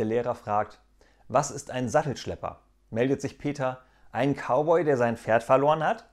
Der Lehrer fragt, was ist ein Sattelschlepper? Meldet sich Peter, ein Cowboy, der sein Pferd verloren hat?